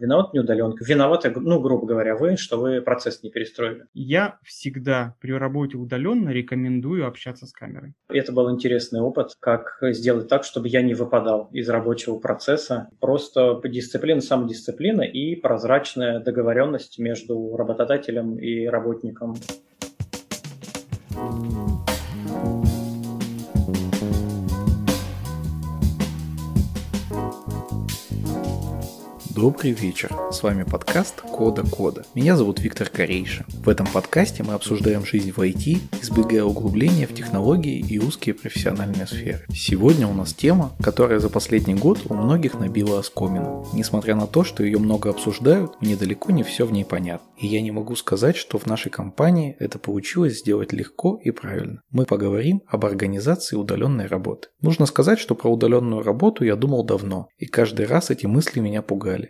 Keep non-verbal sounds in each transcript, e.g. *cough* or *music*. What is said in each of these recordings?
Виноват не удаленка. Виноваты, ну, грубо говоря, вы, что вы процесс не перестроили. Я всегда при работе удаленно рекомендую общаться с камерой. Это был интересный опыт, как сделать так, чтобы я не выпадал из рабочего процесса. Просто дисциплина, самодисциплина и прозрачная договоренность между работодателем и работником. Добрый вечер, с вами подкаст Кода Кода. Меня зовут Виктор Корейша. В этом подкасте мы обсуждаем жизнь в IT, избегая углубления в технологии и узкие профессиональные сферы. Сегодня у нас тема, которая за последний год у многих набила оскомину. Несмотря на то, что ее много обсуждают, мне далеко не все в ней понятно. И я не могу сказать, что в нашей компании это получилось сделать легко и правильно. Мы поговорим об организации удаленной работы. Нужно сказать, что про удаленную работу я думал давно, и каждый раз эти мысли меня пугали.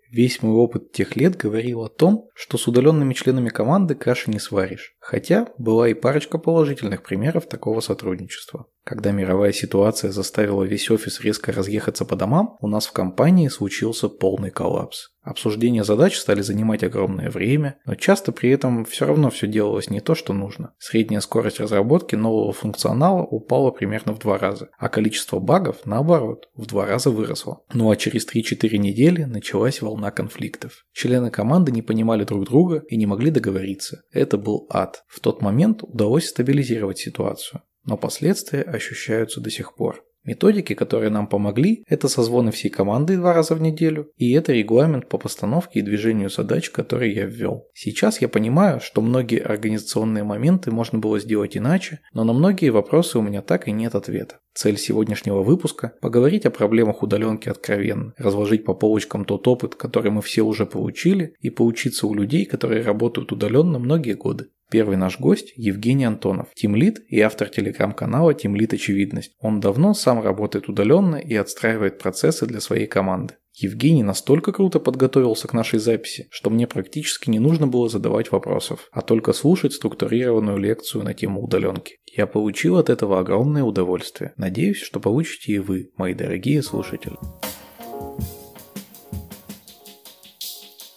Весь мой опыт тех лет говорил о том, что с удаленными членами команды каши не сваришь. Хотя была и парочка положительных примеров такого сотрудничества. Когда мировая ситуация заставила весь офис резко разъехаться по домам, у нас в компании случился полный коллапс. Обсуждения задач стали занимать огромное время, но часто при этом все равно все делалось не то, что нужно. Средняя скорость разработки нового функционала упала примерно в два раза, а количество багов, наоборот, в два раза выросло. Ну а через 3-4 недели началась волна конфликтов. Члены команды не понимали друг друга и не могли договориться. Это был ад. В тот момент удалось стабилизировать ситуацию но последствия ощущаются до сих пор. Методики, которые нам помогли, это созвоны всей команды два раза в неделю, и это регламент по постановке и движению задач, который я ввел. Сейчас я понимаю, что многие организационные моменты можно было сделать иначе, но на многие вопросы у меня так и нет ответа. Цель сегодняшнего выпуска – поговорить о проблемах удаленки откровенно, разложить по полочкам тот опыт, который мы все уже получили, и поучиться у людей, которые работают удаленно многие годы. Первый наш гость – Евгений Антонов, тимлид и автор телеграм-канала «Тимлид Очевидность». Он давно сам работает удаленно и отстраивает процессы для своей команды. Евгений настолько круто подготовился к нашей записи, что мне практически не нужно было задавать вопросов, а только слушать структурированную лекцию на тему удаленки. Я получил от этого огромное удовольствие. Надеюсь, что получите и вы, мои дорогие слушатели.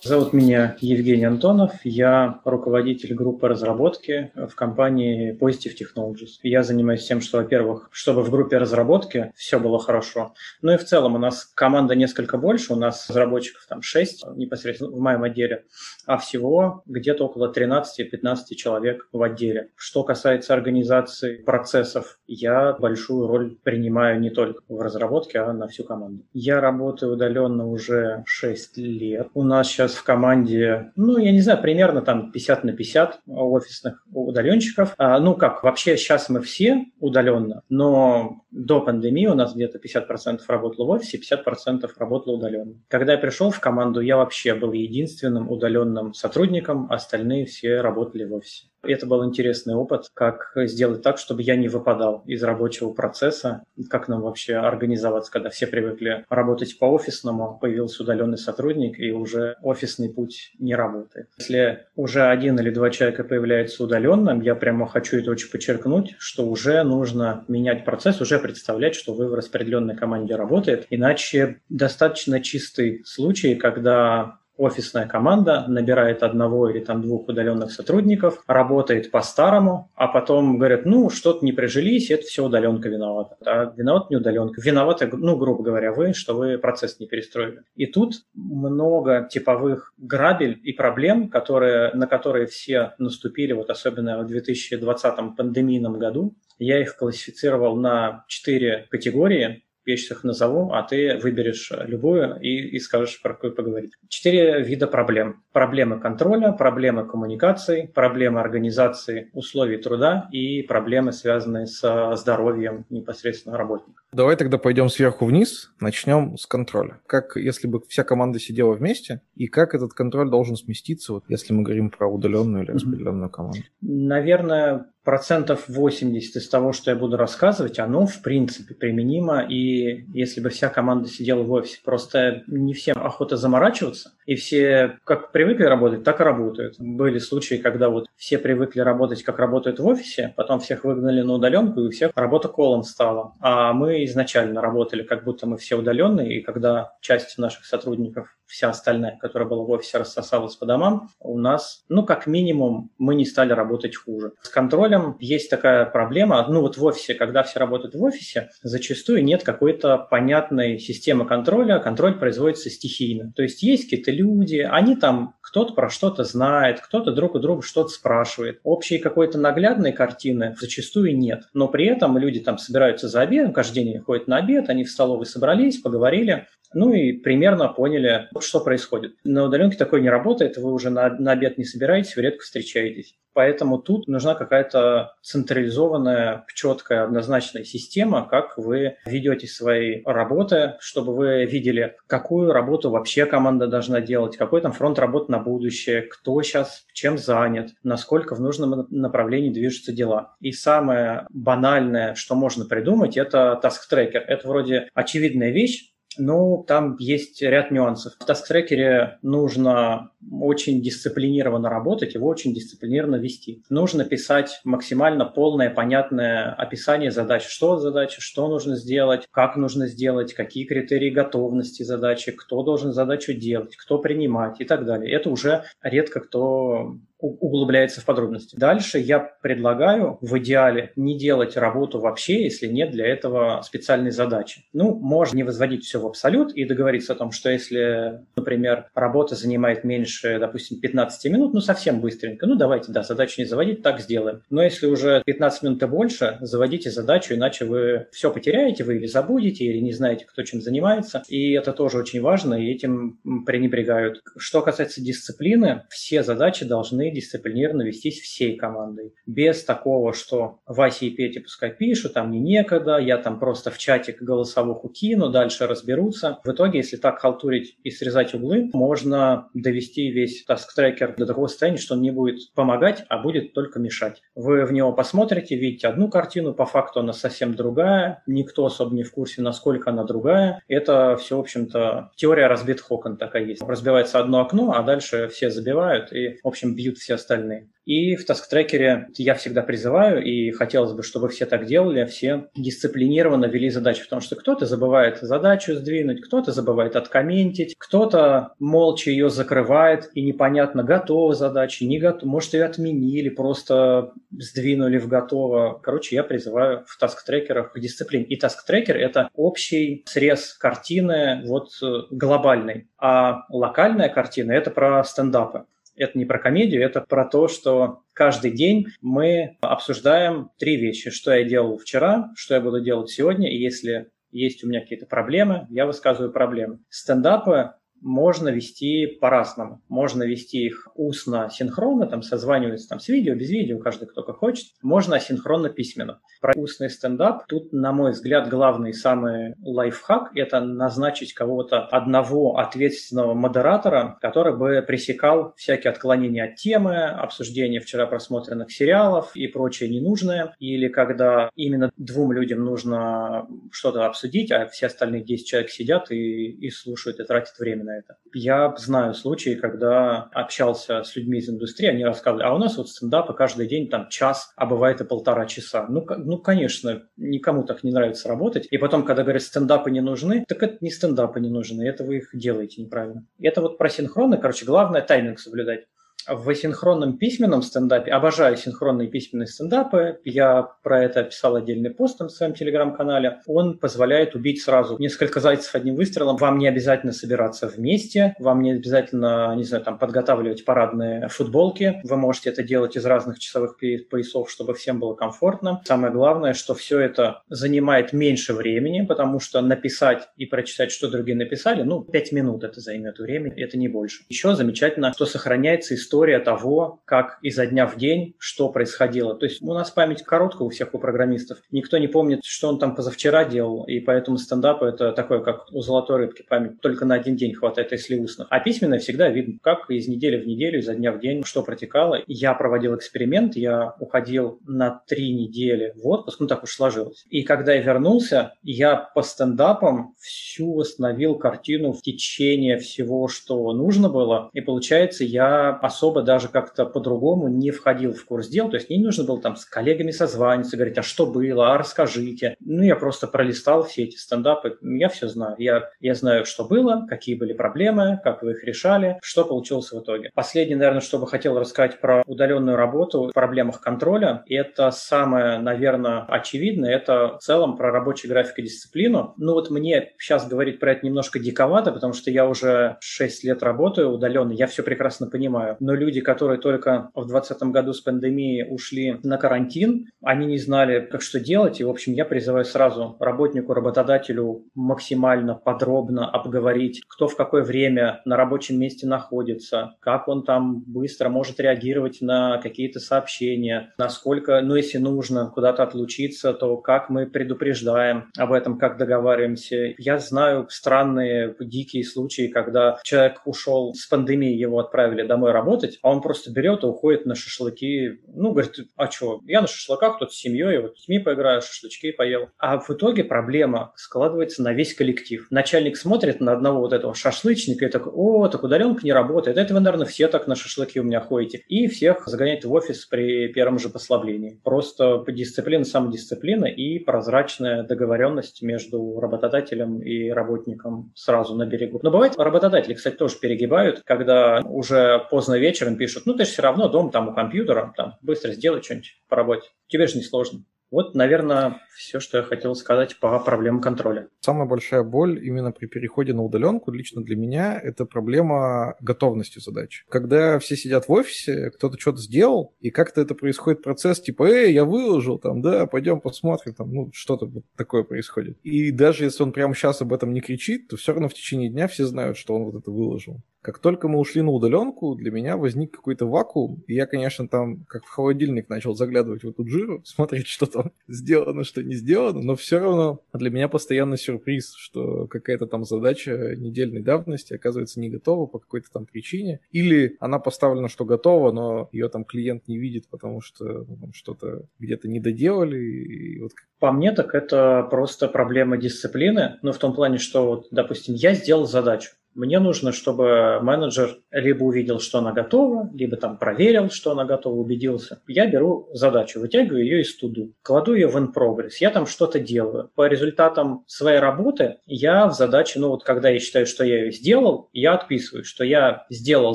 Зовут меня Евгений Антонов, я руководитель группы разработки в компании Positive Technologies. Я занимаюсь тем, что, во-первых, чтобы в группе разработки все было хорошо, ну и в целом у нас команда несколько больше, у нас разработчиков там 6 непосредственно в моем отделе, а всего где-то около 13-15 человек в отделе. Что касается организации процессов, я большую роль принимаю не только в разработке, а на всю команду. Я работаю удаленно уже 6 лет. У нас сейчас в команде, ну, я не знаю, примерно там 50 на 50 офисных удаленщиков. А, ну, как, вообще сейчас мы все удаленно, но до пандемии у нас где-то 50% работало в офисе, 50% работало удаленно. Когда я пришел в команду, я вообще был единственным удаленным сотрудником, остальные все работали в офисе. Это был интересный опыт, как сделать так, чтобы я не выпадал из рабочего процесса, как нам вообще организоваться, когда все привыкли работать по офисному, появился удаленный сотрудник, и уже офисный путь не работает. Если уже один или два человека появляются удаленным, я прямо хочу это очень подчеркнуть, что уже нужно менять процесс, уже представлять, что вы в распределенной команде работаете, иначе достаточно чистый случай, когда офисная команда набирает одного или там двух удаленных сотрудников, работает по-старому, а потом говорят, ну, что-то не прижились, это все удаленка виновата. А виноват не удаленка. Виноваты, ну, грубо говоря, вы, что вы процесс не перестроили. И тут много типовых грабель и проблем, которые, на которые все наступили, вот особенно в 2020 пандемийном году. Я их классифицировал на четыре категории я сейчас их назову, а ты выберешь любую и, и скажешь, про какую поговорить. Четыре вида проблем. Проблемы контроля, проблемы коммуникации, проблемы организации условий труда и проблемы, связанные со здоровьем непосредственно работника. Давай тогда пойдем сверху вниз, начнем с контроля. Как если бы вся команда сидела вместе, и как этот контроль должен сместиться, вот, если мы говорим про удаленную или распределенную команду? Наверное, процентов 80 из того, что я буду рассказывать, оно в принципе применимо, и если бы вся команда сидела в офисе, просто не всем охота заморачиваться, и все как привыкли работать, так и работают. Были случаи, когда вот все привыкли работать, как работают в офисе, потом всех выгнали на удаленку, и у всех работа колом стала. А мы изначально работали, как будто мы все удаленные, и когда часть наших сотрудников вся остальная, которая была в офисе, рассосалась по домам, у нас, ну, как минимум, мы не стали работать хуже. С контролем есть такая проблема. Ну, вот в офисе, когда все работают в офисе, зачастую нет какой-то понятной системы контроля. Контроль производится стихийно. То есть есть какие-то люди, они там кто-то про что-то знает, кто-то друг у друга что-то спрашивает. Общей какой-то наглядной картины зачастую нет. Но при этом люди там собираются за обедом, каждый день они ходят на обед, они в столовой собрались, поговорили, ну и примерно поняли, что происходит. На удаленке такое не работает, вы уже на, на обед не собираетесь, вы редко встречаетесь. Поэтому тут нужна какая-то централизованная, четкая, однозначная система, как вы ведете свои работы, чтобы вы видели, какую работу вообще команда должна делать, какой там фронт работы на будущее, кто сейчас чем занят, насколько в нужном направлении движутся дела. И самое банальное, что можно придумать, это task-tracker. Это вроде очевидная вещь, ну, там есть ряд нюансов. В task-tracker е нужно очень дисциплинированно работать, его очень дисциплинированно вести. Нужно писать максимально полное, понятное описание задач. Что задача, что нужно сделать, как нужно сделать, какие критерии готовности задачи, кто должен задачу делать, кто принимать и так далее. Это уже редко кто углубляется в подробности. Дальше я предлагаю в идеале не делать работу вообще, если нет для этого специальной задачи. Ну, можно не возводить все в абсолют и договориться о том, что если, например, работа занимает меньше, допустим, 15 минут, ну, совсем быстренько, ну, давайте, да, задачу не заводить, так сделаем. Но если уже 15 минут и больше, заводите задачу, иначе вы все потеряете, вы или забудете, или не знаете, кто чем занимается. И это тоже очень важно, и этим пренебрегают. Что касается дисциплины, все задачи должны дисциплинированно вестись всей командой. Без такого, что Вася и Петя пускай пишут, там мне некогда, я там просто в чатик голосовуху кину, дальше разберутся. В итоге, если так халтурить и срезать углы, можно довести весь task-tracker до такого состояния, что он не будет помогать, а будет только мешать. Вы в него посмотрите, видите одну картину, по факту она совсем другая, никто особо не в курсе, насколько она другая. Это все, в общем-то, теория разбитых окон такая есть. Разбивается одно окно, а дальше все забивают и, в общем, бьют все остальные. И в task-tracker е я всегда призываю, и хотелось бы, чтобы все так делали, все дисциплинированно вели задачи, потому что кто-то забывает задачу сдвинуть, кто-то забывает откомментить, кто-то молча ее закрывает, и непонятно, готова задача, не готова, может, ее отменили, просто сдвинули в готово. Короче, я призываю в task-tracker ах к дисциплине. И task-tracker – это общий срез картины вот э, глобальный, а локальная картина – это про стендапы это не про комедию, это про то, что каждый день мы обсуждаем три вещи. Что я делал вчера, что я буду делать сегодня, и если есть у меня какие-то проблемы, я высказываю проблемы. Стендапы можно вести по-разному. Можно вести их устно, синхронно, там созваниваться там, с видео, без видео, каждый кто как хочет. Можно асинхронно, письменно. Про устный стендап тут, на мой взгляд, главный самый лайфхак – это назначить кого-то одного ответственного модератора, который бы пресекал всякие отклонения от темы, обсуждение вчера просмотренных сериалов и прочее ненужное. Или когда именно двум людям нужно что-то обсудить, а все остальные 10 человек сидят и, и слушают и тратят время на это. Я знаю случаи, когда общался с людьми из индустрии, они рассказывали, а у нас вот стендапы каждый день там час, а бывает и полтора часа. Ну, ну, конечно, никому так не нравится работать. И потом, когда говорят, стендапы не нужны, так это не стендапы не нужны, это вы их делаете неправильно. Это вот про синхроны, короче, главное тайминг соблюдать в синхронном письменном стендапе, обожаю синхронные письменные стендапы, я про это писал отдельный пост в своем телеграм-канале, он позволяет убить сразу несколько зайцев одним выстрелом. Вам не обязательно собираться вместе, вам не обязательно, не знаю, там, подготавливать парадные футболки, вы можете это делать из разных часовых поясов, чтобы всем было комфортно. Самое главное, что все это занимает меньше времени, потому что написать и прочитать, что другие написали, ну, 5 минут это займет времени, это не больше. Еще замечательно, что сохраняется история история того, как изо дня в день, что происходило. То есть у нас память короткая у всех у программистов. Никто не помнит, что он там позавчера делал, и поэтому стендап это такое, как у золотой рыбки память. Только на один день хватает, если устно. А письменно всегда видно, как из недели в неделю, изо дня в день, что протекало. Я проводил эксперимент, я уходил на три недели в отпуск, ну так уж сложилось. И когда я вернулся, я по стендапам всю восстановил картину в течение всего, что нужно было. И получается, я особо особо даже как-то по-другому не входил в курс дел, то есть мне не нужно было там с коллегами созваниваться, говорить, а что было, а расскажите. Ну, я просто пролистал все эти стендапы, я все знаю. Я, я знаю, что было, какие были проблемы, как вы их решали, что получилось в итоге. Последнее, наверное, что бы хотел рассказать про удаленную работу, проблемах контроля, это самое, наверное, очевидное, это в целом про рабочий график и дисциплину. Ну вот мне сейчас говорить про это немножко диковато, потому что я уже 6 лет работаю удаленно, я все прекрасно понимаю. Но люди, которые только в 2020 году с пандемией ушли на карантин, они не знали, как что делать. И, в общем, я призываю сразу работнику, работодателю максимально подробно обговорить, кто в какое время на рабочем месте находится, как он там быстро может реагировать на какие-то сообщения, насколько, ну, если нужно куда-то отлучиться, то как мы предупреждаем об этом, как договариваемся. Я знаю странные, дикие случаи, когда человек ушел с пандемии, его отправили домой работать, а он просто берет и уходит на шашлыки. Ну, говорит, а что, я на шашлыках тут с семьей, вот с детьми поиграю, шашлычки поел. А в итоге проблема складывается на весь коллектив. Начальник смотрит на одного вот этого шашлычника и такой, о, так удаленка не работает. Это вы, наверное, все так на шашлыки у меня ходите. И всех загоняет в офис при первом же послаблении. Просто дисциплина, самодисциплина и прозрачная договоренность между работодателем и работником сразу на берегу. Но бывает, работодатели, кстати, тоже перегибают, когда уже поздно вечером пишут, ну ты же все равно дом там у компьютера, там быстро сделай что-нибудь по работе. Тебе же не сложно. Вот, наверное, все, что я хотел сказать по проблемам контроля. Самая большая боль именно при переходе на удаленку лично для меня это проблема готовности задач. Когда все сидят в офисе, кто-то что-то сделал, и как-то это происходит процесс типа, эй, я выложил, там, да, пойдем посмотрим, там, ну, что-то вот такое происходит. И даже если он прямо сейчас об этом не кричит, то все равно в течение дня все знают, что он вот это выложил. Как только мы ушли на удаленку, для меня возник какой-то вакуум, и я, конечно, там, как в холодильник, начал заглядывать в эту жиру, *laughs* смотреть, что там сделано, что не сделано, но все равно для меня постоянно сюрприз, что какая-то там задача недельной давности оказывается не готова по какой-то там причине, или она поставлена, что готова, но ее там клиент не видит, потому что ну, что-то где-то не доделали. Вот... По мне, так это просто проблема дисциплины, но в том плане, что, вот, допустим, я сделал задачу, мне нужно, чтобы менеджер либо увидел, что она готова, либо там проверил, что она готова, убедился. Я беру задачу, вытягиваю ее из туду, кладу ее в in progress, я там что-то делаю. По результатам своей работы я в задаче, ну вот когда я считаю, что я ее сделал, я отписываю, что я сделал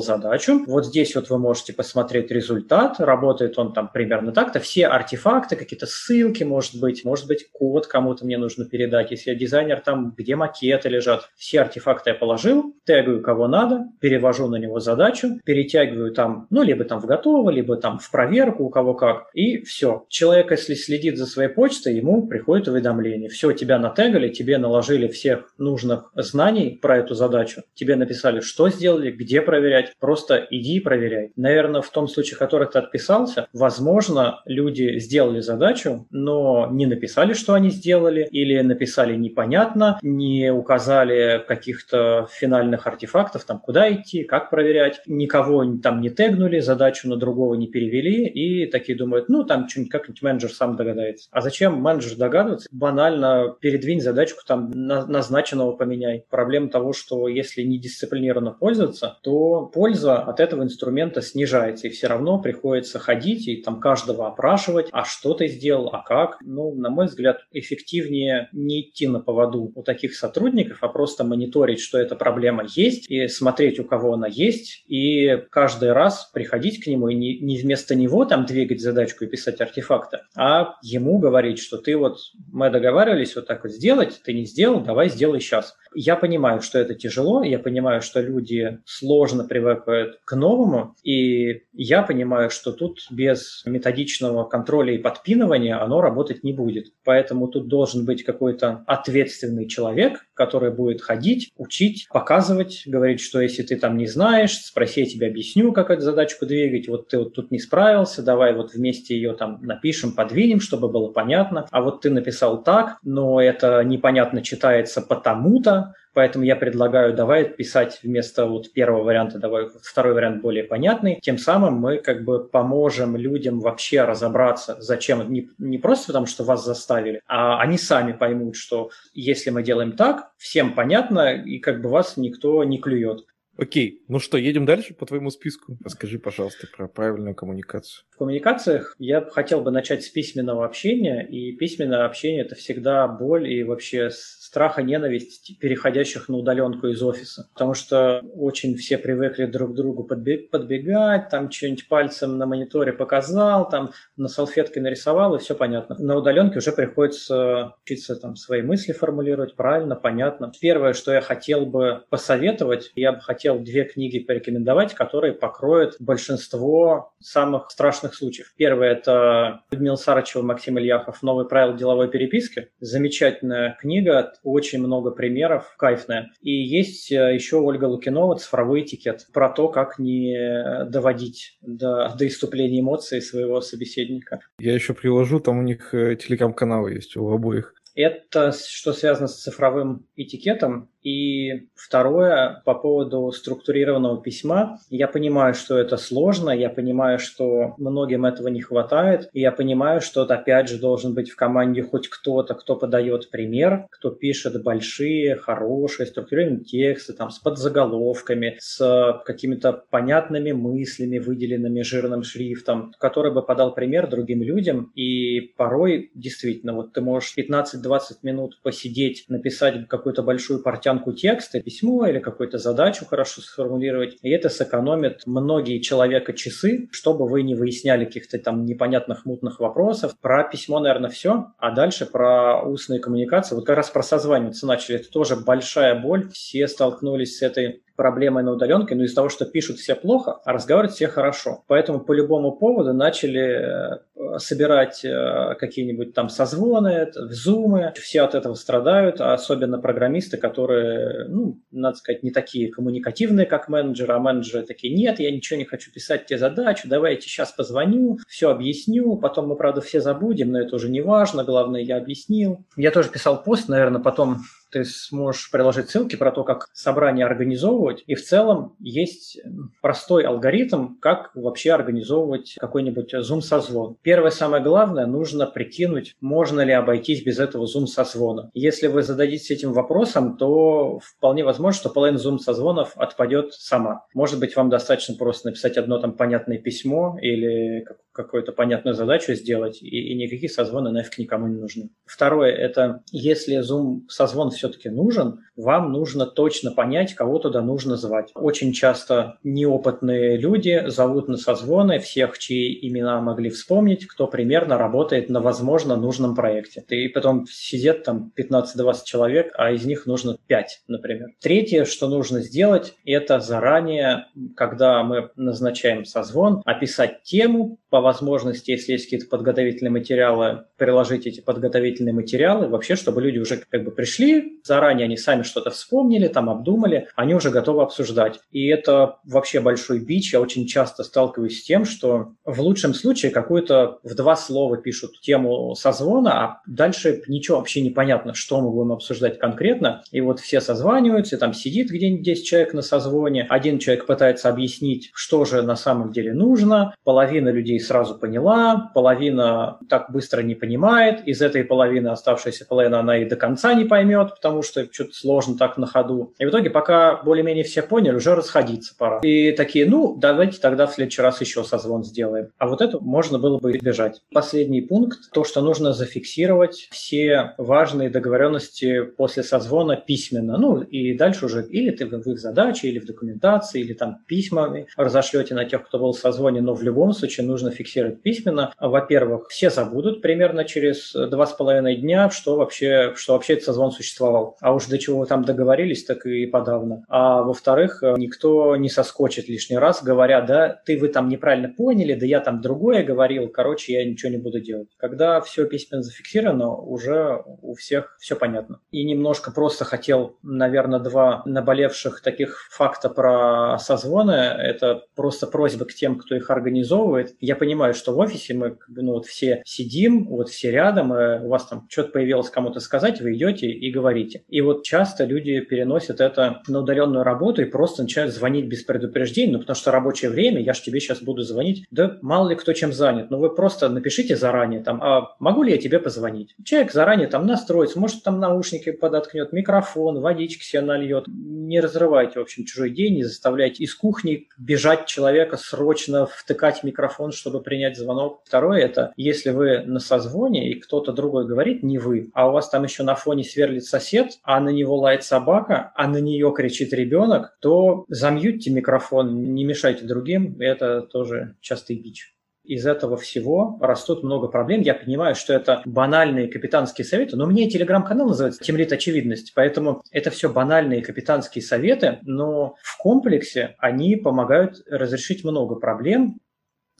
задачу. Вот здесь вот вы можете посмотреть результат, работает он там примерно так-то. Все артефакты, какие-то ссылки, может быть, может быть код кому-то мне нужно передать. Если я дизайнер, там где макеты лежат, все артефакты я положил, тегаю кого надо, перевожу на него задачу, перетягиваю там, ну, либо там в готово, либо там в проверку, у кого как, и все. Человек, если следит за своей почтой, ему приходит уведомление. Все, тебя натегали, тебе наложили всех нужных знаний про эту задачу, тебе написали, что сделали, где проверять, просто иди и проверяй. Наверное, в том случае, в который ты отписался, возможно, люди сделали задачу, но не написали, что они сделали, или написали непонятно, не указали каких-то финальных функциональных артефактов, там куда идти, как проверять. Никого там не тегнули, задачу на другого не перевели, и такие думают, ну там что-нибудь как-нибудь менеджер сам догадается. А зачем менеджер догадываться? Банально передвинь задачку, там на, назначенного поменяй. Проблема того, что если не дисциплинированно пользоваться, то польза от этого инструмента снижается, и все равно приходится ходить и там каждого опрашивать, а что ты сделал, а как. Ну, на мой взгляд, эффективнее не идти на поводу у таких сотрудников, а просто мониторить, что эта проблема проблема есть, и смотреть, у кого она есть, и каждый раз приходить к нему и не, не вместо него там двигать задачку и писать артефакты, а ему говорить, что ты вот, мы договаривались вот так вот сделать, ты не сделал, давай сделай сейчас. Я понимаю, что это тяжело, я понимаю, что люди сложно привыкают к новому, и я понимаю, что тут без методичного контроля и подпинывания оно работать не будет. Поэтому тут должен быть какой-то ответственный человек, который будет ходить, учить, показывать, говорить, что если ты там не знаешь, спроси, я тебе объясню, как эту задачку двигать, вот ты вот тут не справился, давай вот вместе ее там напишем, подвинем, чтобы было понятно. А вот ты написал так, но это непонятно читается потому-то, Поэтому я предлагаю, давай писать вместо вот первого варианта, давай второй вариант более понятный. Тем самым мы как бы поможем людям вообще разобраться, зачем, не, не просто потому, что вас заставили, а они сами поймут, что если мы делаем так, всем понятно, и как бы вас никто не клюет. Окей, ну что, едем дальше по твоему списку? Расскажи, пожалуйста, про правильную коммуникацию. В коммуникациях я хотел бы начать с письменного общения, и письменное общение – это всегда боль и вообще страха, ненависть переходящих на удаленку из офиса. Потому что очень все привыкли друг к другу подбегать, там что-нибудь пальцем на мониторе показал, там на салфетке нарисовал, и все понятно. На удаленке уже приходится учиться там свои мысли формулировать правильно, понятно. Первое, что я хотел бы посоветовать, я бы хотел две книги порекомендовать, которые покроют большинство самых страшных случаев. Первое – это Людмила Сарычева, Максим Ильяхов «Новые правила деловой переписки». Замечательная книга, очень много примеров, кайфная. И есть э, еще Ольга Лукинова «Цифровой этикет» про то, как не доводить до, до иступления эмоций своего собеседника. Я еще приложу, там у них э, телеграм-каналы есть у обоих. Это что связано с цифровым этикетом. И второе, по поводу структурированного письма. Я понимаю, что это сложно, я понимаю, что многим этого не хватает, и я понимаю, что опять же должен быть в команде хоть кто-то, кто подает пример, кто пишет большие, хорошие, структурированные тексты, там, с подзаголовками, с какими-то понятными мыслями, выделенными жирным шрифтом, который бы подал пример другим людям. И порой действительно, вот ты можешь 15-20 минут посидеть, написать какую-то большую партию тянку текста, письмо или какую-то задачу хорошо сформулировать. И это сэкономит многие человека часы, чтобы вы не выясняли каких-то там непонятных мутных вопросов. Про письмо, наверное, все. А дальше про устные коммуникации. Вот как раз про созваниваться начали. Это тоже большая боль. Все столкнулись с этой проблемой на удаленке, но из-за того, что пишут все плохо, а разговаривают все хорошо. Поэтому по любому поводу начали э, собирать э, какие-нибудь там созвоны, в зумы. Все от этого страдают, а особенно программисты, которые, ну, надо сказать, не такие коммуникативные, как менеджеры, а менеджеры такие, нет, я ничего не хочу писать тебе задачу, давайте сейчас позвоню, все объясню, потом мы, правда, все забудем, но это уже не важно, главное, я объяснил. Я тоже писал пост, наверное, потом ты сможешь приложить ссылки про то, как собрание организовывать. И в целом есть простой алгоритм, как вообще организовывать какой-нибудь Zoom-созвон. Первое, самое главное, нужно прикинуть, можно ли обойтись без этого Zoom-созвона. Если вы зададитесь этим вопросом, то вполне возможно, что половина Zoom-созвонов отпадет сама. Может быть, вам достаточно просто написать одно там понятное письмо или какую-то понятную задачу сделать, и, и никакие созвоны нафиг никому не нужны. Второе – это если Zoom созвон все-таки нужен, вам нужно точно понять, кого туда нужно звать. Очень часто неопытные люди зовут на созвоны всех, чьи имена могли вспомнить, кто примерно работает на, возможно, нужном проекте. И потом сидят там 15-20 человек, а из них нужно 5, например. Третье, что нужно сделать, это заранее, когда мы назначаем созвон, описать тему, по возможности, если есть какие-то подготовительные материалы, приложить эти подготовительные материалы, вообще, чтобы люди уже как бы пришли, заранее они сами что-то вспомнили, там обдумали, они уже готовы обсуждать. И это вообще большой бич. Я очень часто сталкиваюсь с тем, что в лучшем случае какую-то в два слова пишут тему созвона, а дальше ничего вообще не понятно, что мы будем обсуждать конкретно. И вот все созваниваются, там сидит где-нибудь 10 человек на созвоне, один человек пытается объяснить, что же на самом деле нужно, половина людей сразу поняла, половина так быстро не понимает, из этой половины оставшаяся половина она и до конца не поймет, потому что что-то сложно так на ходу. И в итоге, пока более-менее все поняли, уже расходиться пора. И такие, ну, давайте тогда в следующий раз еще созвон сделаем. А вот это можно было бы избежать. Последний пункт, то, что нужно зафиксировать все важные договоренности после созвона письменно. Ну, и дальше уже или ты в их задаче, или в документации, или там письмами разошлете на тех, кто был в созвоне, но в любом случае нужно нужно фиксировать письменно. Во-первых, все забудут примерно через два с половиной дня, что вообще, что вообще этот созвон существовал. А уж до чего вы там договорились, так и подавно. А во-вторых, никто не соскочит лишний раз, говоря, да, ты вы там неправильно поняли, да я там другое говорил, короче, я ничего не буду делать. Когда все письменно зафиксировано, уже у всех все понятно. И немножко просто хотел, наверное, два наболевших таких факта про созвоны. Это просто просьба к тем, кто их организовывает. Я понимаю, что в офисе мы ну, вот все сидим, вот все рядом, и у вас там что-то появилось кому-то сказать, вы идете и говорите. И вот часто люди переносят это на удаленную работу и просто начинают звонить без предупреждений, ну, потому что рабочее время, я же тебе сейчас буду звонить. Да мало ли кто чем занят, но вы просто напишите заранее, там, а могу ли я тебе позвонить? Человек заранее там настроится, может там наушники подоткнет, микрофон, водички себе нальет. Не разрывайте, в общем, чужой день, не заставляйте из кухни бежать человека срочно, втыкать микрофон, чтобы принять звонок. Второе – это если вы на созвоне и кто-то другой говорит, не вы, а у вас там еще на фоне сверлит сосед, а на него лает собака, а на нее кричит ребенок, то замьютьте микрофон, не мешайте другим, это тоже частый бич из этого всего растут много проблем. Я понимаю, что это банальные капитанские советы, но мне телеграм-канал называется «Темлит очевидность», поэтому это все банальные капитанские советы, но в комплексе они помогают разрешить много проблем.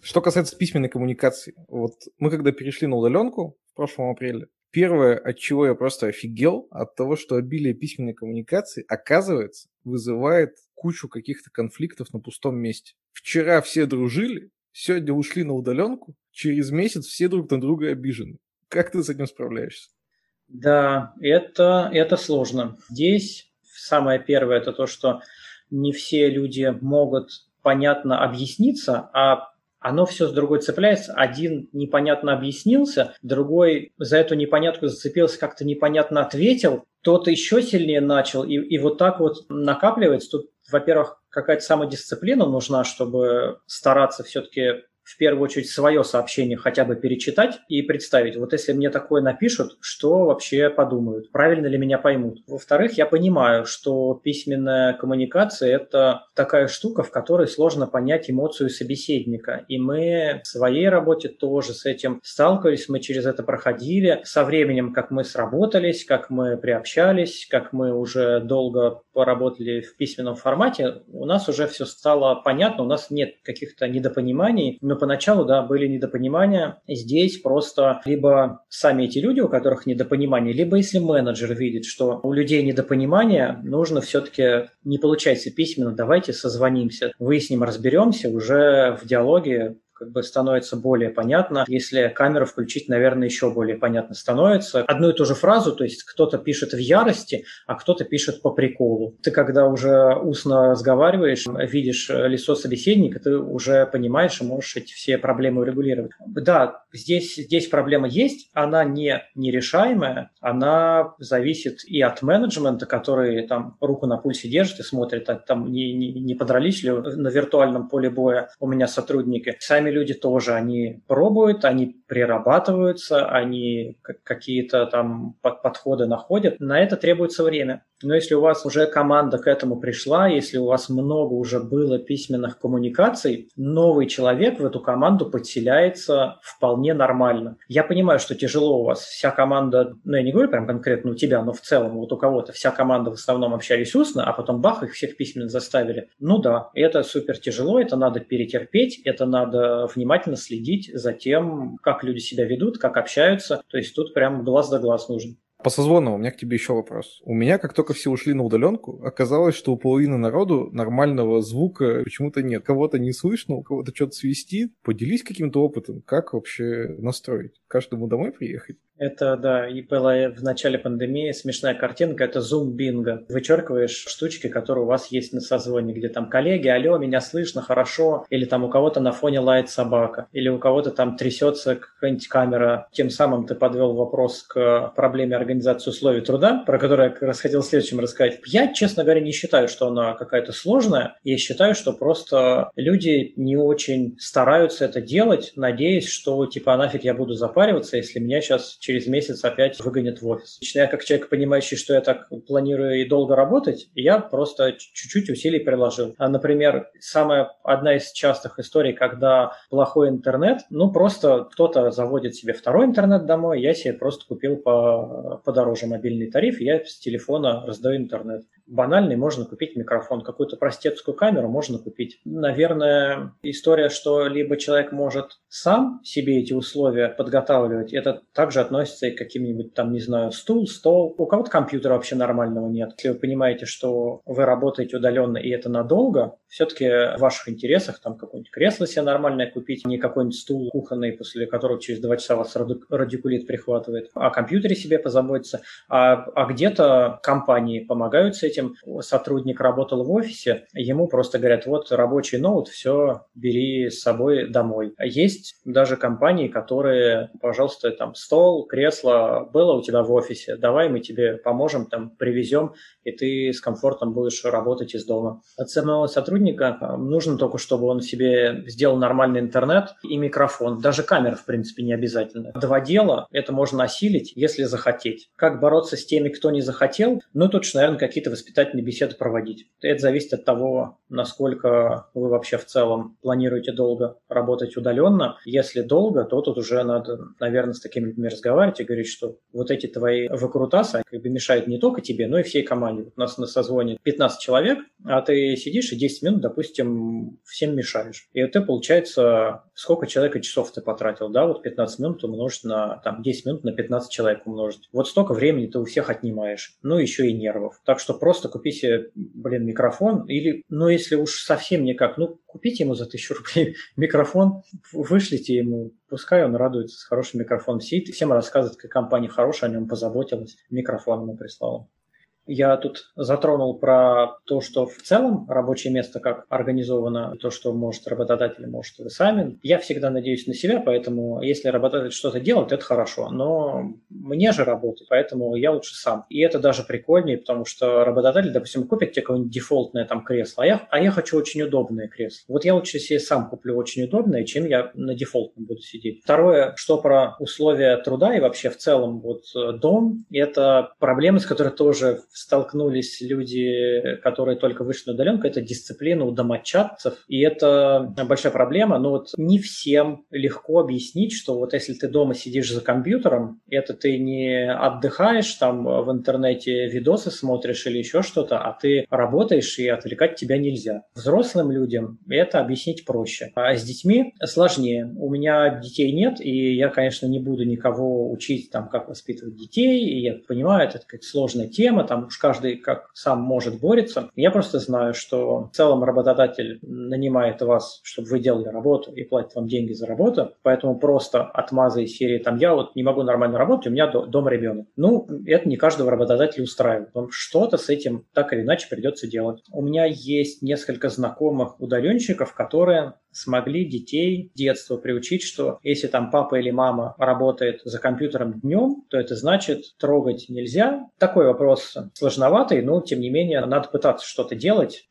Что касается письменной коммуникации, вот мы когда перешли на удаленку в прошлом апреле, Первое, от чего я просто офигел, от того, что обилие письменной коммуникации, оказывается, вызывает кучу каких-то конфликтов на пустом месте. Вчера все дружили, сегодня ушли на удаленку, через месяц все друг на друга обижены. Как ты с этим справляешься? Да, это, это сложно. Здесь самое первое это то, что не все люди могут понятно объясниться, а оно все с другой цепляется. Один непонятно объяснился, другой за эту непонятку зацепился, как-то непонятно ответил, тот еще сильнее начал, и, и вот так вот накапливается. Тут, во-первых, какая-то самодисциплина нужна, чтобы стараться все-таки в первую очередь свое сообщение хотя бы перечитать и представить, вот если мне такое напишут, что вообще подумают, правильно ли меня поймут. Во-вторых, я понимаю, что письменная коммуникация – это такая штука, в которой сложно понять эмоцию собеседника. И мы в своей работе тоже с этим сталкивались, мы через это проходили. Со временем, как мы сработались, как мы приобщались, как мы уже долго поработали в письменном формате, у нас уже все стало понятно, у нас нет каких-то недопониманий, но поначалу, да, были недопонимания. Здесь просто либо сами эти люди, у которых недопонимание, либо если менеджер видит, что у людей недопонимание, нужно все-таки, не получается письменно, давайте созвонимся, выясним, разберемся уже в диалоге, как бы становится более понятно. Если камеру включить, наверное, еще более понятно становится. Одну и ту же фразу, то есть кто-то пишет в ярости, а кто-то пишет по приколу. Ты когда уже устно разговариваешь, видишь лицо собеседника, ты уже понимаешь и можешь эти все проблемы урегулировать. Да, здесь, здесь проблема есть, она не нерешаемая, она зависит и от менеджмента, который там руку на пульсе держит и смотрит, а там не, не, не подрались ли на виртуальном поле боя у меня сотрудники. Сами люди тоже, они пробуют, они прирабатываются, они какие-то там подходы находят. На это требуется время. Но если у вас уже команда к этому пришла, если у вас много уже было письменных коммуникаций, новый человек в эту команду подселяется вполне нормально. Я понимаю, что тяжело у вас. Вся команда, ну я не говорю прям конкретно у тебя, но в целом вот у кого-то вся команда в основном общались устно, а потом бах, их всех письменно заставили. Ну да, это супер тяжело, это надо перетерпеть, это надо внимательно следить за тем, как люди себя ведут, как общаются. То есть тут прям глаз да глаз нужен. По созвону у меня к тебе еще вопрос. У меня, как только все ушли на удаленку, оказалось, что у половины народу нормального звука почему-то нет. Кого-то не слышно, у кого-то что-то свистит. Поделись каким-то опытом, как вообще настроить? Каждому домой приехать? Это, да, и была в начале пандемии смешная картинка, это Zoom бинго. Вычеркиваешь штучки, которые у вас есть на созвоне, где там коллеги, алло, меня слышно, хорошо, или там у кого-то на фоне лает собака, или у кого-то там трясется какая-нибудь камера. Тем самым ты подвел вопрос к проблеме организации условий труда, про которую я как раз хотел следующим рассказать. Я, честно говоря, не считаю, что она какая-то сложная. Я считаю, что просто люди не очень стараются это делать, надеясь, что типа, а нафиг я буду запариваться, если меня сейчас через месяц опять выгонят в офис. Лично я как человек, понимающий, что я так планирую и долго работать, я просто чуть-чуть усилий приложил. А, например, самая одна из частых историй, когда плохой интернет, ну просто кто-то заводит себе второй интернет домой, я себе просто купил по, подороже мобильный тариф, я с телефона раздаю интернет. Банальный можно купить микрофон, какую-то простецкую камеру можно купить. Наверное, история, что либо человек может сам себе эти условия подготавливать, это также относится и к каким-нибудь там, не знаю, стул, стол. У кого-то компьютера вообще нормального нет. Если вы понимаете, что вы работаете удаленно и это надолго, все-таки в ваших интересах там какое-нибудь кресло себе нормальное купить, не какой-нибудь стул кухонный, после которого через два часа вас радикулит прихватывает, о компьютере себе позаботиться, а, а где-то компании помогают с этим. Сотрудник работал в офисе, ему просто говорят, вот рабочий ноут, все, бери с собой домой. Есть даже компании, которые, пожалуйста, там стол, кресло было у тебя в офисе, давай мы тебе поможем, там привезем, и ты с комфортом будешь работать из дома. От самого сотрудника а, нужно только, чтобы он себе сделал нормальный интернет и микрофон. Даже камера, в принципе, не обязательно. Два дела, это можно осилить, если захотеть. Как бороться с теми, кто не захотел? Ну, тут наверное, какие-то воспитательные беседы проводить. Это зависит от того, насколько вы вообще в целом планируете долго работать удаленно. Если долго, то тут уже надо, наверное, с такими людьми разговаривать и говорить, что вот эти твои выкрутасы как бы мешают не только тебе, но и всей команде. Вот у нас на созвоне 15 человек, а ты сидишь и 10 минут, допустим, всем мешаешь. И это получается, сколько человека часов ты потратил, да, вот 15 минут умножить на, там, 10 минут на 15 человек умножить. Вот столько времени ты у всех отнимаешь, ну, еще и нервов. Так что просто купи себе, блин, микрофон или, ну, если уж совсем никак, ну, купите ему за тысячу рублей *laughs* микрофон, вышлите ему, пускай он радуется с хорошим микрофоном, сидит и всем рассказывает, как компания хорошая, о нем позаботилась, микрофон ему прислала. Я тут затронул про то, что в целом рабочее место как организовано, то, что может работодатель, может вы сами. Я всегда надеюсь на себя, поэтому если работодатель что-то делает, это хорошо. Но мне же работать, поэтому я лучше сам. И это даже прикольнее, потому что работодатель, допустим, купит тебе какое-нибудь дефолтное там кресло, а я, а я хочу очень удобное кресло. Вот я лучше себе сам куплю очень удобное, чем я на дефолтном буду сидеть. Второе, что про условия труда и вообще в целом вот э, дом, это проблемы, с которой тоже столкнулись люди, которые только вышли на удаленку, это дисциплина у домочадцев, и это большая проблема, но вот не всем легко объяснить, что вот если ты дома сидишь за компьютером, это ты не отдыхаешь, там в интернете видосы смотришь или еще что-то, а ты работаешь, и отвлекать тебя нельзя. Взрослым людям это объяснить проще, а с детьми сложнее. У меня детей нет, и я, конечно, не буду никого учить, там, как воспитывать детей, и я понимаю, это такая сложная тема, там уж каждый как сам может борется. Я просто знаю, что в целом работодатель нанимает вас, чтобы вы делали работу и платит вам деньги за работу, поэтому просто отмазы из серии там я вот не могу нормально работать, у меня дома ребенок. Ну, это не каждого работодателя устраивает. Вам что-то с этим так или иначе придется делать. У меня есть несколько знакомых удаленщиков, которые смогли детей детства приучить, что если там папа или мама работает за компьютером днем, то это значит трогать нельзя. Такой вопрос сложноватый, но тем не менее надо пытаться что-то делать.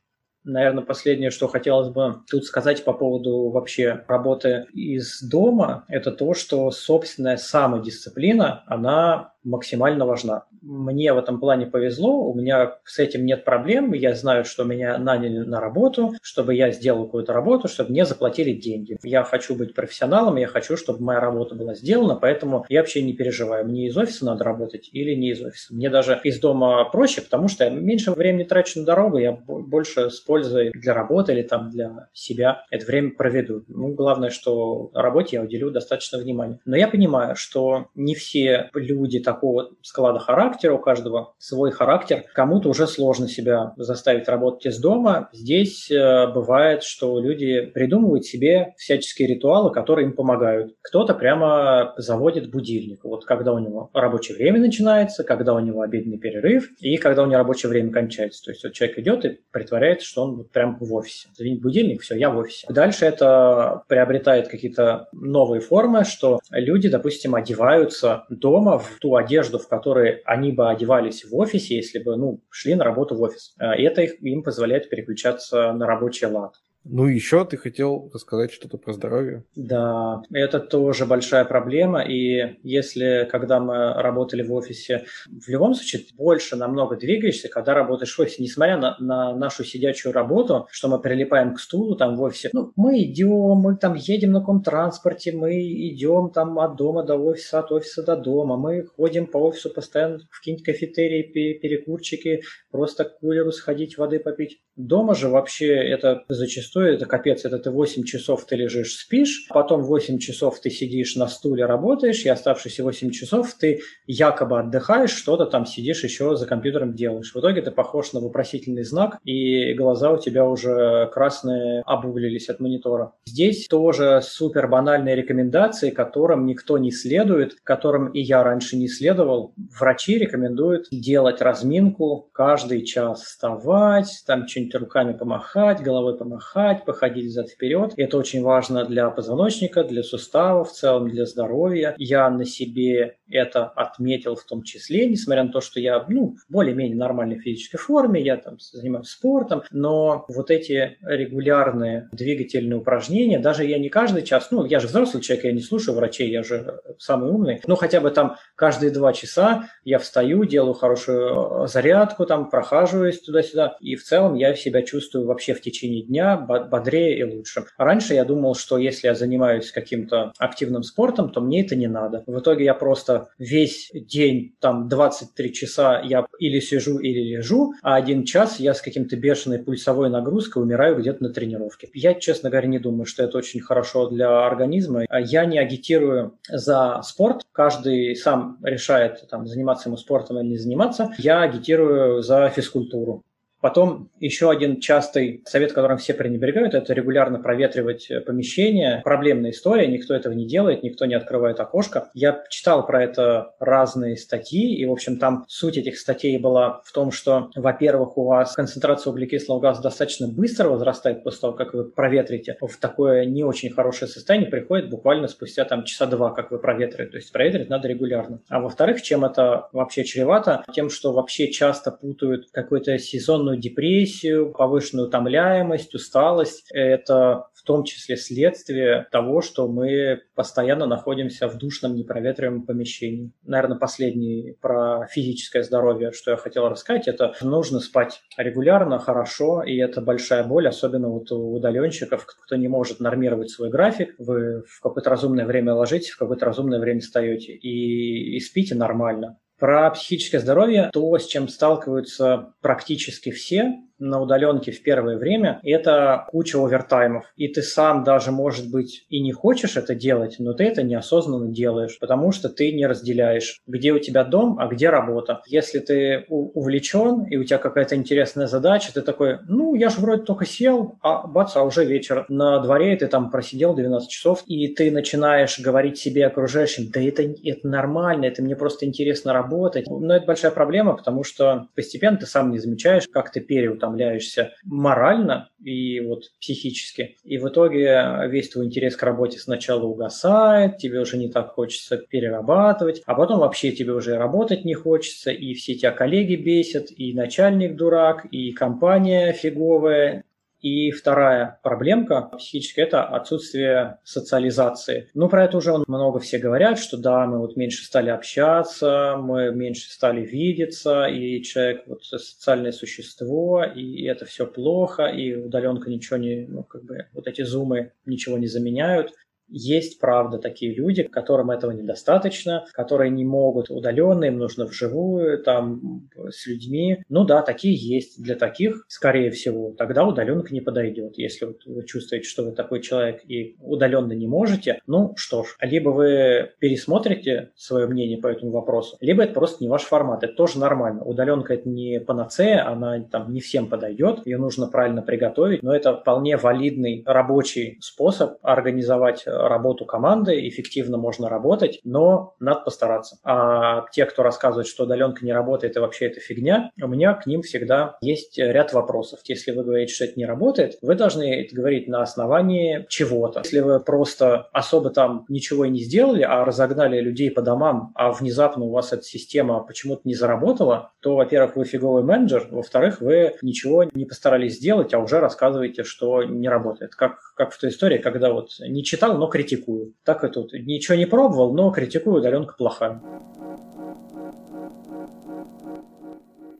Наверное, последнее, что хотелось бы тут сказать по поводу вообще работы из дома, это то, что собственная самодисциплина, она максимально важна. Мне в этом плане повезло, у меня с этим нет проблем, я знаю, что меня наняли на работу, чтобы я сделал какую-то работу, чтобы мне заплатили деньги. Я хочу быть профессионалом, я хочу, чтобы моя работа была сделана, поэтому я вообще не переживаю, мне из офиса надо работать или не из офиса. Мне даже из дома проще, потому что я меньше времени трачу на дорогу, я больше с пользой для работы или там для себя это время проведу. Ну, главное, что работе я уделю достаточно внимания. Но я понимаю, что не все люди такого склада характера, у каждого свой характер. Кому-то уже сложно себя заставить работать из дома. Здесь э, бывает, что люди придумывают себе всяческие ритуалы, которые им помогают. Кто-то прямо заводит будильник. Вот когда у него рабочее время начинается, когда у него обеденный перерыв и когда у него рабочее время кончается. То есть вот человек идет и притворяется, что он вот прям в офисе. Звонит будильник, все, я в офисе. Дальше это приобретает какие-то новые формы, что люди, допустим, одеваются дома в ту одежду, в которой они бы одевались в офисе, если бы ну, шли на работу в офис. Э, и это их, им позволяет переключаться на рабочий лад. Ну еще ты хотел рассказать что-то про здоровье. Да, это тоже большая проблема. И если, когда мы работали в офисе, в любом случае больше намного двигаешься, когда работаешь в офисе, несмотря на, на нашу сидячую работу, что мы прилипаем к стулу там в офисе, ну, мы идем, мы там едем на каком транспорте, мы идем там от дома до офиса, от офиса до дома, мы ходим по офису постоянно в какие-нибудь кафетерии, перекурчики, просто к кулеру сходить, воды попить. Дома же вообще это зачастую, это капец, это ты 8 часов ты лежишь, спишь, потом 8 часов ты сидишь на стуле, работаешь, и оставшиеся 8 часов ты якобы отдыхаешь, что-то там сидишь еще за компьютером делаешь. В итоге ты похож на вопросительный знак, и глаза у тебя уже красные обуглились от монитора. Здесь тоже супер банальные рекомендации, которым никто не следует, которым и я раньше не следовал. Врачи рекомендуют делать разминку каждый час, вставать, там что-нибудь руками помахать, головой помахать, походить взад-вперед. Это очень важно для позвоночника, для суставов, в целом для здоровья. Я на себе это отметил в том числе, несмотря на то, что я ну, в более-менее нормальной физической форме, я там занимаюсь спортом, но вот эти регулярные двигательные упражнения, даже я не каждый час, ну, я же взрослый человек, я не слушаю врачей, я же самый умный, но хотя бы там каждые два часа я встаю, делаю хорошую зарядку, там прохаживаюсь туда-сюда, и в целом я себя чувствую вообще в течение дня бодрее и лучше. Раньше я думал, что если я занимаюсь каким-то активным спортом, то мне это не надо. В итоге я просто весь день, там 23 часа я или сижу, или лежу, а один час я с каким-то бешеной пульсовой нагрузкой умираю где-то на тренировке. Я, честно говоря, не думаю, что это очень хорошо для организма. Я не агитирую за спорт. Каждый сам решает, там, заниматься ему спортом или не заниматься. Я агитирую за физкультуру. Потом еще один частый совет, которым все пренебрегают, это регулярно проветривать э, помещение. Проблемная история, никто этого не делает, никто не открывает окошко. Я читал про это разные статьи, и, в общем, там суть этих статей была в том, что, во-первых, у вас концентрация углекислого газа достаточно быстро возрастает после того, как вы проветрите. В такое не очень хорошее состояние приходит буквально спустя там часа два, как вы проветрите. То есть проветрить надо регулярно. А во-вторых, чем это вообще чревато? Тем, что вообще часто путают какой-то сезонный сезонную депрессию, повышенную утомляемость, усталость. Это в том числе следствие того, что мы постоянно находимся в душном, непроветриваемом помещении. Наверное, последний про физическое здоровье, что я хотел рассказать, это нужно спать регулярно, хорошо, и это большая боль, особенно вот у удаленщиков, кто не может нормировать свой график, вы в какое-то разумное время ложитесь, в какое-то разумное время встаете и, и спите нормально. Про психическое здоровье, то, с чем сталкиваются практически все, на удаленке в первое время, это куча овертаймов. И ты сам даже, может быть, и не хочешь это делать, но ты это неосознанно делаешь, потому что ты не разделяешь, где у тебя дом, а где работа. Если ты увлечен, и у тебя какая-то интересная задача, ты такой, ну, я же вроде только сел, а бац, а уже вечер. На дворе ты там просидел 12 часов, и ты начинаешь говорить себе окружающим, да это, это нормально, это мне просто интересно работать. Но это большая проблема, потому что постепенно ты сам не замечаешь, как ты переутомляешься утомляешься морально и вот психически. И в итоге весь твой интерес к работе сначала угасает, тебе уже не так хочется перерабатывать, а потом вообще тебе уже работать не хочется, и все тебя коллеги бесят, и начальник дурак, и компания фиговая, и вторая проблемка психическая – это отсутствие социализации. Ну, про это уже много все говорят, что да, мы вот меньше стали общаться, мы меньше стали видеться, и человек вот социальное существо, и это все плохо, и удаленка ничего не, ну, как бы вот эти зумы ничего не заменяют. Есть, правда, такие люди, которым этого недостаточно, которые не могут удаленно, им нужно вживую, там, с людьми. Ну да, такие есть. Для таких, скорее всего, тогда удаленка не подойдет. Если вот вы чувствуете, что вы такой человек и удаленно не можете, ну что ж, либо вы пересмотрите свое мнение по этому вопросу, либо это просто не ваш формат. Это тоже нормально. Удаленка это не панацея, она там не всем подойдет, ее нужно правильно приготовить, но это вполне валидный рабочий способ организовать работу команды, эффективно можно работать, но надо постараться. А те, кто рассказывает, что удаленка не работает и вообще это фигня, у меня к ним всегда есть ряд вопросов. Если вы говорите, что это не работает, вы должны это говорить на основании чего-то. Если вы просто особо там ничего и не сделали, а разогнали людей по домам, а внезапно у вас эта система почему-то не заработала, то, во-первых, вы фиговый менеджер, во-вторых, вы ничего не постарались сделать, а уже рассказываете, что не работает. Как, как в той истории, когда вот не читал, но критикую. Так и тут. Ничего не пробовал, но критикую, удаленка плохая.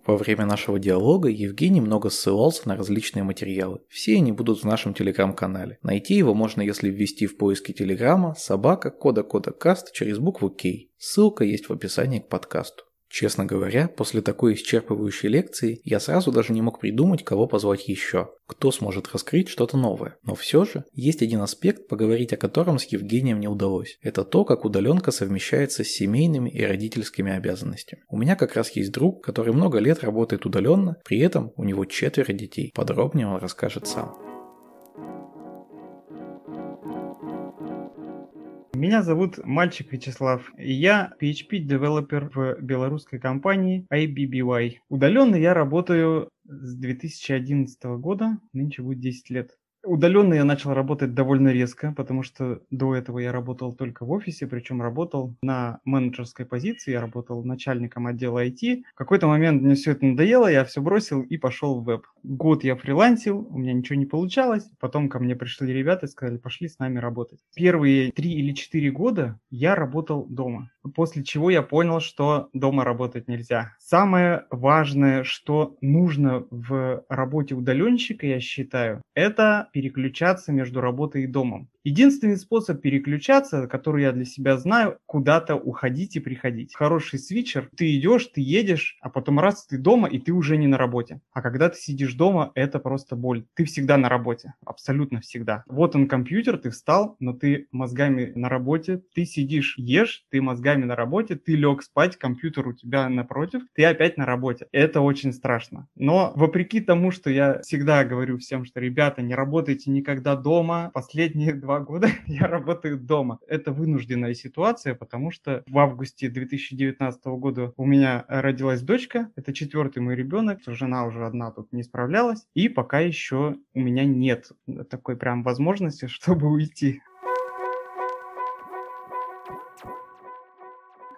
Во время нашего диалога Евгений много ссылался на различные материалы. Все они будут в нашем телеграм-канале. Найти его можно, если ввести в поиске телеграма собака кода кода каст через букву К. Ссылка есть в описании к подкасту. Честно говоря, после такой исчерпывающей лекции я сразу даже не мог придумать, кого позвать еще, кто сможет раскрыть что-то новое. Но все же есть один аспект, поговорить о котором с Евгением не удалось. Это то, как удаленка совмещается с семейными и родительскими обязанностями. У меня как раз есть друг, который много лет работает удаленно, при этом у него четверо детей. Подробнее он расскажет сам. Меня зовут Мальчик Вячеслав, я PHP-девелопер в белорусской компании IBBY. Удаленно я работаю с 2011 года, нынче будет 10 лет. Удаленно я начал работать довольно резко, потому что до этого я работал только в офисе, причем работал на менеджерской позиции, я работал начальником отдела IT. В какой-то момент мне все это надоело, я все бросил и пошел в веб. Год я фрилансил, у меня ничего не получалось. Потом ко мне пришли ребята и сказали, пошли с нами работать. Первые три или четыре года я работал дома, после чего я понял, что дома работать нельзя. Самое важное, что нужно в работе удаленщика, я считаю, это переключаться между работой и домом. Единственный способ переключаться, который я для себя знаю, куда-то уходить и приходить. Хороший свитчер, ты идешь, ты едешь, а потом раз ты дома, и ты уже не на работе. А когда ты сидишь дома, это просто боль. Ты всегда на работе, абсолютно всегда. Вот он компьютер, ты встал, но ты мозгами на работе, ты сидишь, ешь, ты мозгами на работе, ты лег спать, компьютер у тебя напротив, ты опять на работе. Это очень страшно. Но вопреки тому, что я всегда говорю всем, что ребята, не работайте никогда дома, последние два года *laughs* я работаю дома. Это вынужденная ситуация, потому что в августе 2019 года у меня родилась дочка, это четвертый мой ребенок, жена уже одна тут не справлялась, и пока еще у меня нет такой прям возможности, *laughs* чтобы уйти.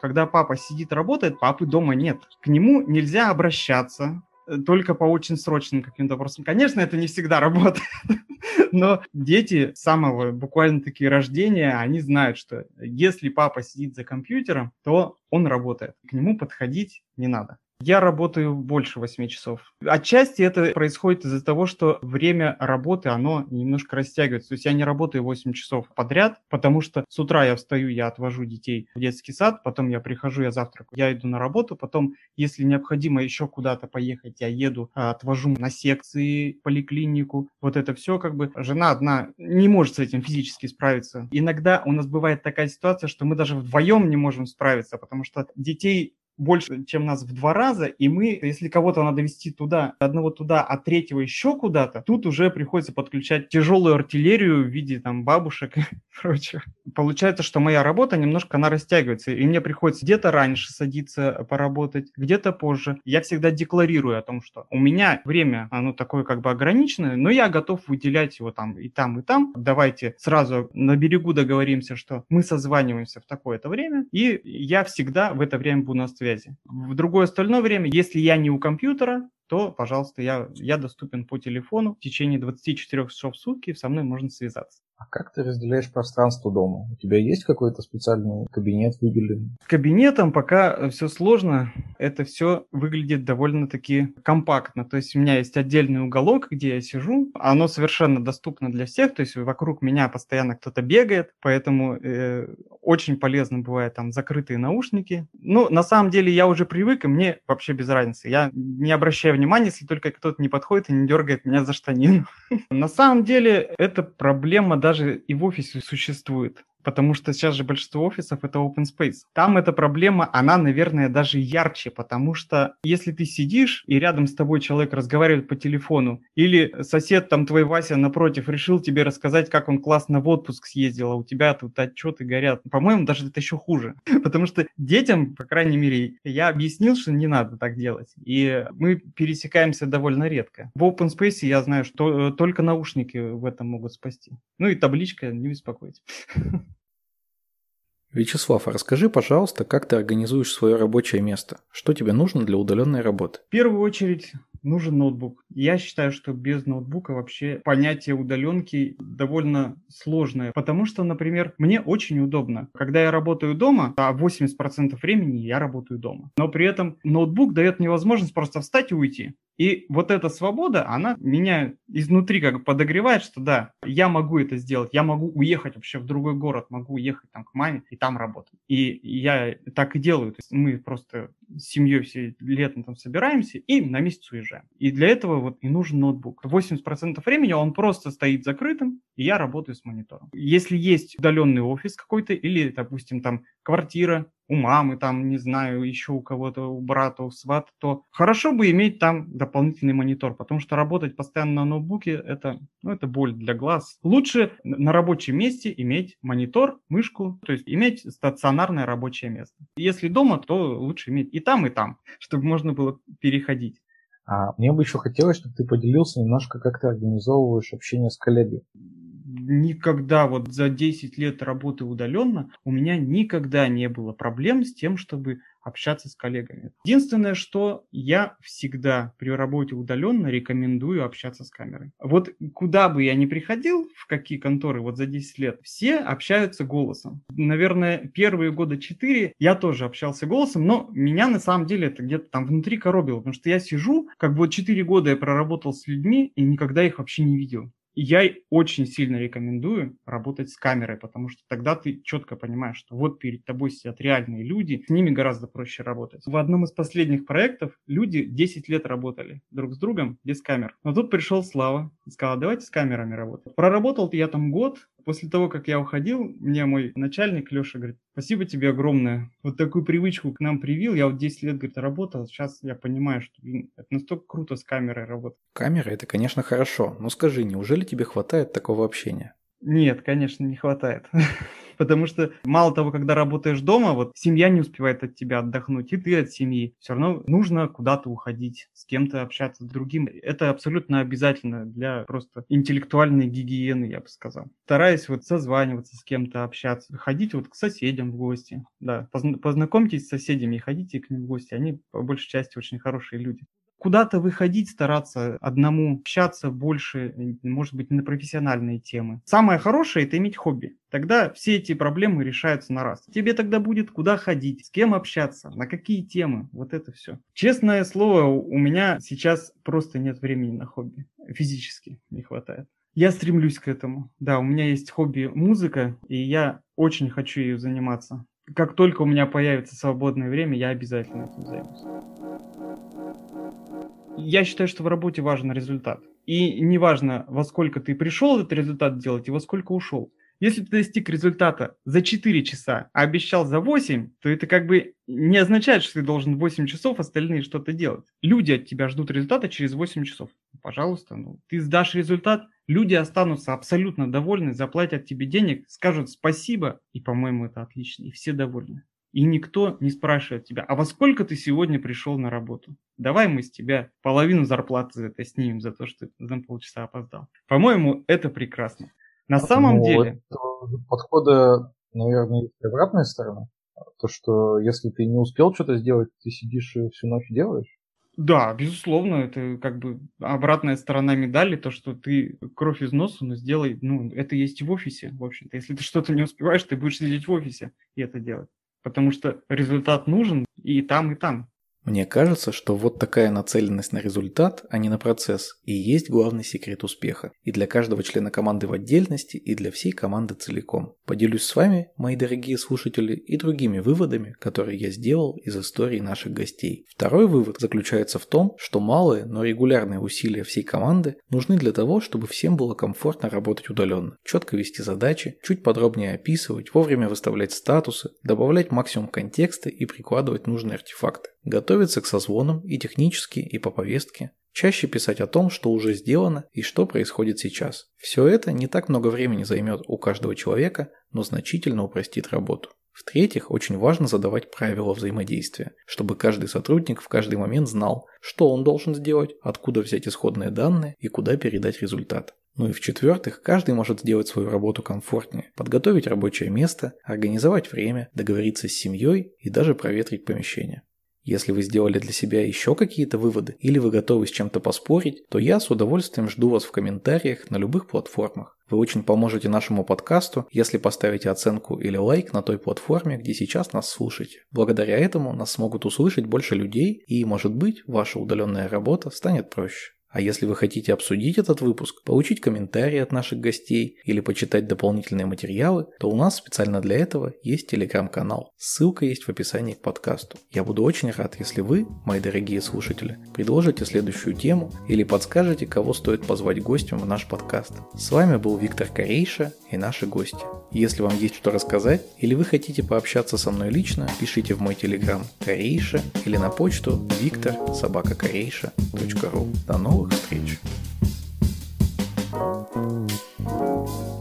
Когда папа сидит, работает, папы дома нет. К нему нельзя обращаться, только по очень срочным каким-то вопросам. Конечно, это не всегда работает, *laughs* но дети с самого буквально-таки рождения, они знают, что если папа сидит за компьютером, то он работает. К нему подходить не надо. Я работаю больше 8 часов. Отчасти это происходит из-за того, что время работы, оно немножко растягивается. То есть я не работаю 8 часов подряд, потому что с утра я встаю, я отвожу детей в детский сад, потом я прихожу, я завтракаю, я иду на работу, потом, если необходимо еще куда-то поехать, я еду, а, отвожу на секции, поликлинику. Вот это все как бы жена одна не может с этим физически справиться. Иногда у нас бывает такая ситуация, что мы даже вдвоем не можем справиться, потому что детей больше, чем нас в два раза, и мы, если кого-то надо вести туда, одного туда, а третьего еще куда-то, тут уже приходится подключать тяжелую артиллерию в виде там бабушек и *laughs* прочего. Получается, что моя работа немножко она растягивается, и мне приходится где-то раньше садиться поработать, где-то позже. Я всегда декларирую о том, что у меня время, оно такое как бы ограниченное, но я готов выделять его там и там, и там. Давайте сразу на берегу договоримся, что мы созваниваемся в такое-то время, и я всегда в это время буду на связи связи. В другое остальное время, если я не у компьютера, то, пожалуйста, я, я доступен по телефону. В течение 24 часов в сутки со мной можно связаться. А как ты разделяешь пространство дома? У тебя есть какой-то специальный кабинет выделенный? Кабинетом пока все сложно. Это все выглядит довольно-таки компактно. То есть у меня есть отдельный уголок, где я сижу. Оно совершенно доступно для всех. То есть вокруг меня постоянно кто-то бегает. Поэтому э, очень полезно бывает там закрытые наушники. Ну, на самом деле я уже привык, и мне вообще без разницы. Я не обращаю внимания, если только кто-то не подходит и не дергает меня за штанину. *laughs* На самом деле эта проблема даже даже и в офисе существует. Потому что сейчас же большинство офисов это open space. Там эта проблема, она, наверное, даже ярче, потому что если ты сидишь и рядом с тобой человек разговаривает по телефону, или сосед там твой Вася напротив решил тебе рассказать, как он классно в отпуск съездил, а у тебя тут отчеты горят. По-моему, даже это еще хуже, *laughs* потому что детям, по крайней мере, я объяснил, что не надо так делать, и мы пересекаемся довольно редко. В open space я знаю, что э, только наушники в этом могут спасти. Ну и табличка, не беспокойтесь. *laughs* Вячеслав, а расскажи, пожалуйста, как ты организуешь свое рабочее место? Что тебе нужно для удаленной работы? В первую очередь нужен ноутбук. Я считаю, что без ноутбука вообще понятие удаленки довольно сложное, потому что, например, мне очень удобно. Когда я работаю дома, а 80% времени я работаю дома, но при этом ноутбук дает мне возможность просто встать и уйти. И вот эта свобода, она меня изнутри как подогревает, что да, я могу это сделать, я могу уехать вообще в другой город, могу уехать там к маме и там работать. И я так и делаю. То есть мы просто с семьей все летом там собираемся и на месяц уезжаем. И для этого вот и нужен ноутбук. 80% времени он просто стоит закрытым, и я работаю с монитором. Если есть удаленный офис какой-то или, допустим, там квартира, у мамы, там, не знаю, еще у кого-то, у брата, у свата, то хорошо бы иметь там дополнительный монитор, потому что работать постоянно на ноутбуке это, ну, это боль для глаз. Лучше на рабочем месте иметь монитор, мышку, то есть иметь стационарное рабочее место. Если дома, то лучше иметь и там, и там, чтобы можно было переходить. А мне бы еще хотелось, чтобы ты поделился немножко, как ты организовываешь общение с коллегой никогда вот за 10 лет работы удаленно у меня никогда не было проблем с тем, чтобы общаться с коллегами. Единственное, что я всегда при работе удаленно рекомендую общаться с камерой. Вот куда бы я ни приходил, в какие конторы, вот за 10 лет, все общаются голосом. Наверное, первые года 4 я тоже общался голосом, но меня на самом деле это где-то там внутри коробило, потому что я сижу, как бы вот 4 года я проработал с людьми и никогда их вообще не видел. Я очень сильно рекомендую работать с камерой, потому что тогда ты четко понимаешь, что вот перед тобой сидят реальные люди, с ними гораздо проще работать. В одном из последних проектов люди 10 лет работали друг с другом без камер. Но тут пришел Слава и сказал, давайте с камерами работать. Проработал я там год, После того, как я уходил, мне мой начальник Леша говорит, спасибо тебе огромное. Вот такую привычку к нам привил. Я вот 10 лет, говорит, работал. Сейчас я понимаю, что блин, это настолько круто с камерой работать. Камера – это, конечно, хорошо. Но скажи, неужели тебе хватает такого общения? Нет, конечно, не хватает. *laughs* Потому что мало того, когда работаешь дома, вот семья не успевает от тебя отдохнуть, и ты от семьи. Все равно нужно куда-то уходить, с кем-то общаться, с другим. Это абсолютно обязательно для просто интеллектуальной гигиены, я бы сказал. Стараюсь вот созваниваться с кем-то, общаться, ходить вот к соседям в гости. Да, познакомьтесь с соседями и ходите к ним в гости. Они по большей части очень хорошие люди куда-то выходить, стараться одному общаться больше, может быть, на профессиональные темы. Самое хорошее – это иметь хобби. Тогда все эти проблемы решаются на раз. Тебе тогда будет куда ходить, с кем общаться, на какие темы, вот это все. Честное слово, у меня сейчас просто нет времени на хобби. Физически не хватает. Я стремлюсь к этому. Да, у меня есть хобби музыка, и я очень хочу ею заниматься. Как только у меня появится свободное время, я обязательно этим займусь я считаю, что в работе важен результат. И неважно, во сколько ты пришел этот результат делать и во сколько ушел. Если ты достиг результата за 4 часа, а обещал за 8, то это как бы не означает, что ты должен 8 часов остальные что-то делать. Люди от тебя ждут результата через 8 часов. Пожалуйста, ну, ты сдашь результат, люди останутся абсолютно довольны, заплатят тебе денег, скажут спасибо, и, по-моему, это отлично, и все довольны и никто не спрашивает тебя, а во сколько ты сегодня пришел на работу? Давай мы с тебя половину зарплаты за это снимем, за то, что ты на полчаса опоздал. По-моему, это прекрасно. На самом ну, деле... Подхода, наверное, есть обратная сторона. То, что если ты не успел что-то сделать, ты сидишь и всю ночь делаешь. Да, безусловно, это как бы обратная сторона медали, то, что ты кровь из носа, но сделай, ну, это есть в офисе, в общем-то. Если ты что-то не успеваешь, ты будешь сидеть в офисе и это делать потому что результат нужен и там, и там. Мне кажется, что вот такая нацеленность на результат, а не на процесс, и есть главный секрет успеха. И для каждого члена команды в отдельности, и для всей команды целиком. Поделюсь с вами, мои дорогие слушатели, и другими выводами, которые я сделал из истории наших гостей. Второй вывод заключается в том, что малые, но регулярные усилия всей команды нужны для того, чтобы всем было комфортно работать удаленно, четко вести задачи, чуть подробнее описывать, вовремя выставлять статусы, добавлять максимум контекста и прикладывать нужные артефакты готовиться к созвонам и технически, и по повестке, чаще писать о том, что уже сделано и что происходит сейчас. Все это не так много времени займет у каждого человека, но значительно упростит работу. В-третьих, очень важно задавать правила взаимодействия, чтобы каждый сотрудник в каждый момент знал, что он должен сделать, откуда взять исходные данные и куда передать результат. Ну и в-четвертых, каждый может сделать свою работу комфортнее, подготовить рабочее место, организовать время, договориться с семьей и даже проветрить помещение. Если вы сделали для себя еще какие-то выводы или вы готовы с чем-то поспорить, то я с удовольствием жду вас в комментариях на любых платформах. Вы очень поможете нашему подкасту, если поставите оценку или лайк на той платформе, где сейчас нас слушаете. Благодаря этому нас смогут услышать больше людей и, может быть, ваша удаленная работа станет проще. А если вы хотите обсудить этот выпуск, получить комментарии от наших гостей или почитать дополнительные материалы, то у нас специально для этого есть телеграм-канал. Ссылка есть в описании к подкасту. Я буду очень рад, если вы, мои дорогие слушатели, предложите следующую тему или подскажете, кого стоит позвать гостем в наш подкаст. С вами был Виктор Корейша и наши гости. Если вам есть что рассказать или вы хотите пообщаться со мной лично, пишите в мой телеграм Корейша или на почту виктор собака До новых встреч! Thank you.